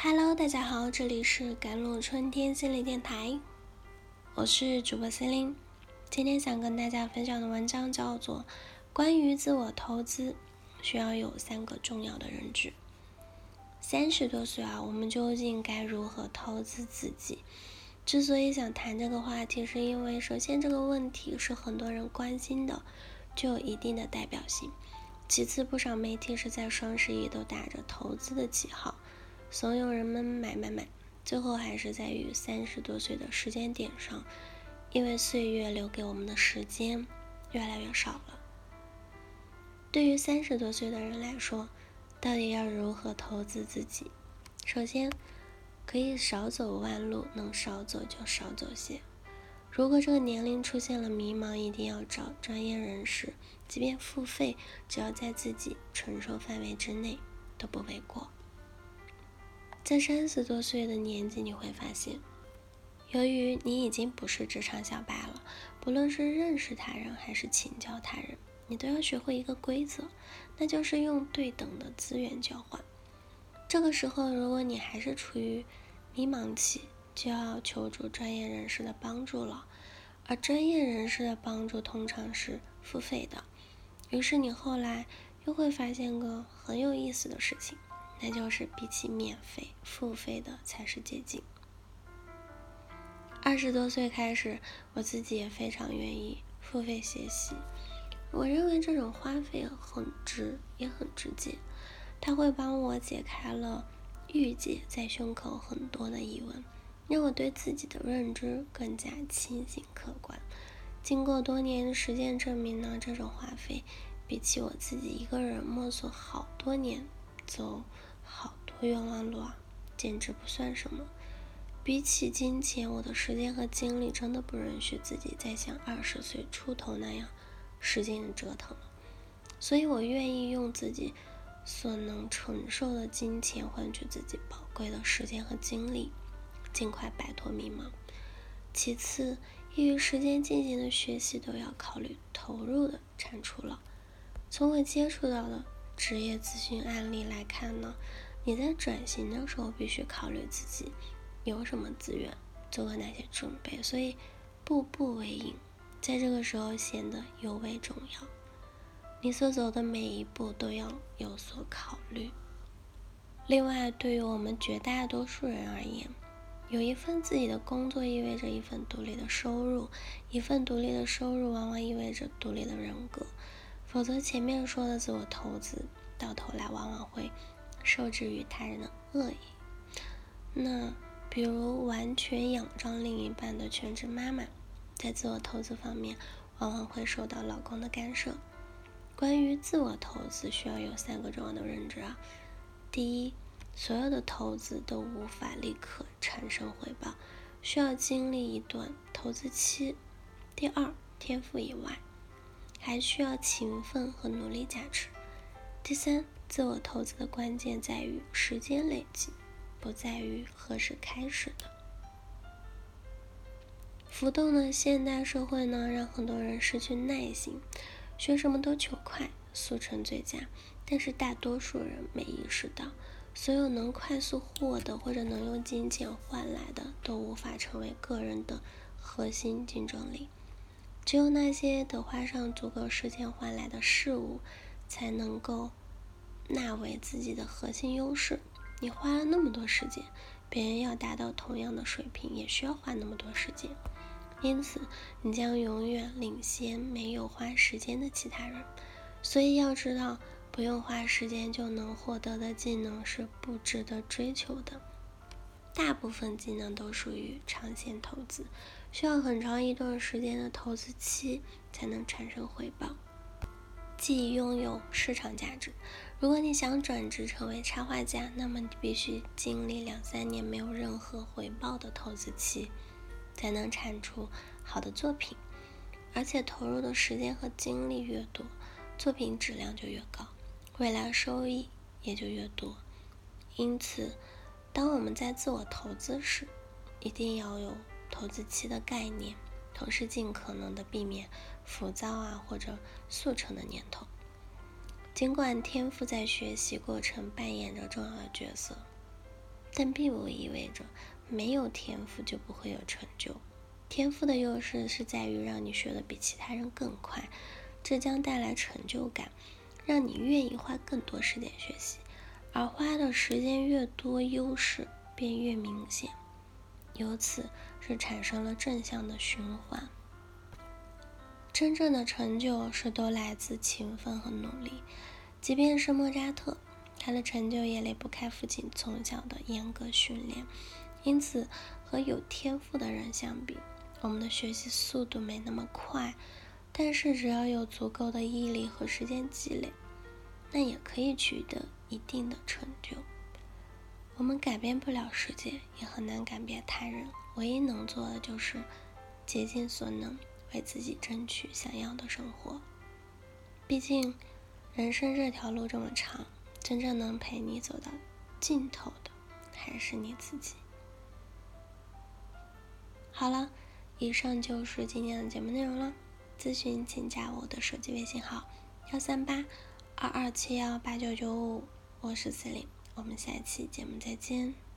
Hello，大家好，这里是甘露春天心理电台，我是主播心灵。今天想跟大家分享的文章叫做《关于自我投资需要有三个重要的认知》。三十多岁啊，我们究竟该如何投资自己？之所以想谈这个话题，是因为首先这个问题是很多人关心的，具有一定的代表性。其次，不少媒体是在双十一都打着投资的旗号，怂恿人们买买买。最后还是在于三十多岁的时间点上，因为岁月留给我们的时间越来越少了。对于三十多岁的人来说，到底要如何投资自己？首先，可以少走弯路，能少走就少走些。如果这个年龄出现了迷茫，一定要找专业人士，即便付费，只要在自己承受范围之内，都不为过。在三十多岁的年纪，你会发现，由于你已经不是职场小白了，不论是认识他人还是请教他人，你都要学会一个规则，那就是用对等的资源交换。这个时候，如果你还是处于迷茫期，就要求助专业人士的帮助了，而专业人士的帮助通常是付费的。于是你后来又会发现个很有意思的事情，那就是比起免费，付费的才是捷径。二十多岁开始，我自己也非常愿意付费学习。我认为这种花费很值，也很直接，它会帮我解开了郁结在胸口很多的疑问。让我对自己的认知更加清醒客观。经过多年实践证明呢，这种花费比起我自己一个人摸索好多年、走好多冤枉路啊，简直不算什么。比起金钱，我的时间和精力真的不允许自己再像二十岁出头那样使劲的折腾了。所以我愿意用自己所能承受的金钱换取自己宝贵的时间和精力。尽快摆脱迷茫。其次，业余时间进行的学习都要考虑投入的产出了。从我接触到的职业咨询案例来看呢，你在转型的时候必须考虑自己有什么资源，做了哪些准备，所以步步为营，在这个时候显得尤为重要。你所走的每一步都要有所考虑。另外，对于我们绝大多数人而言，有一份自己的工作意味着一份独立的收入，一份独立的收入往往意味着独立的人格，否则前面说的自我投资到头来往往会受制于他人的恶意。那比如完全仰仗另一半的全职妈妈，在自我投资方面往往会受到老公的干涉。关于自我投资，需要有三个重要的认知啊，第一。所有的投资都无法立刻产生回报，需要经历一段投资期。第二，天赋以外，还需要勤奋和努力加持。第三，自我投资的关键在于时间累积，不在于何时开始的。浮动的现代社会呢，让很多人失去耐心，学什么都求快，速成最佳。但是大多数人没意识到。所有能快速获得或者能用金钱换来的，都无法成为个人的核心竞争力。只有那些得花上足够时间换来的事物，才能够纳为自己的核心优势。你花了那么多时间，别人要达到同样的水平，也需要花那么多时间。因此，你将永远领先没有花时间的其他人。所以要知道。不用花时间就能获得的技能是不值得追求的。大部分技能都属于长线投资，需要很长一段时间的投资期才能产生回报，即拥有市场价值。如果你想转职成为插画家，那么你必须经历两三年没有任何回报的投资期，才能产出好的作品。而且投入的时间和精力越多，作品质量就越高。未来收益也就越多，因此，当我们在自我投资时，一定要有投资期的概念，同时尽可能的避免浮躁啊或者速成的念头。尽管天赋在学习过程扮演着重要的角色，但并不意味着没有天赋就不会有成就。天赋的优势是在于让你学的比其他人更快，这将带来成就感，让你愿意花更多时间学习。而花的时间越多，优势便越明显，由此是产生了正向的循环。真正的成就是都来自勤奋和努力，即便是莫扎特，他的成就也离不开父亲从小的严格训练。因此，和有天赋的人相比，我们的学习速度没那么快，但是只要有足够的毅力和时间积累，那也可以取得一定的成就。我们改变不了世界，也很难改变他人，唯一能做的就是竭尽所能。为自己争取想要的生活。毕竟，人生这条路这么长，真正能陪你走到尽头的，还是你自己。好了，以上就是今天的节目内容了。咨询请加我的手机微信号：幺三八二二七幺八九九五，我是司令，我们下期节目再见。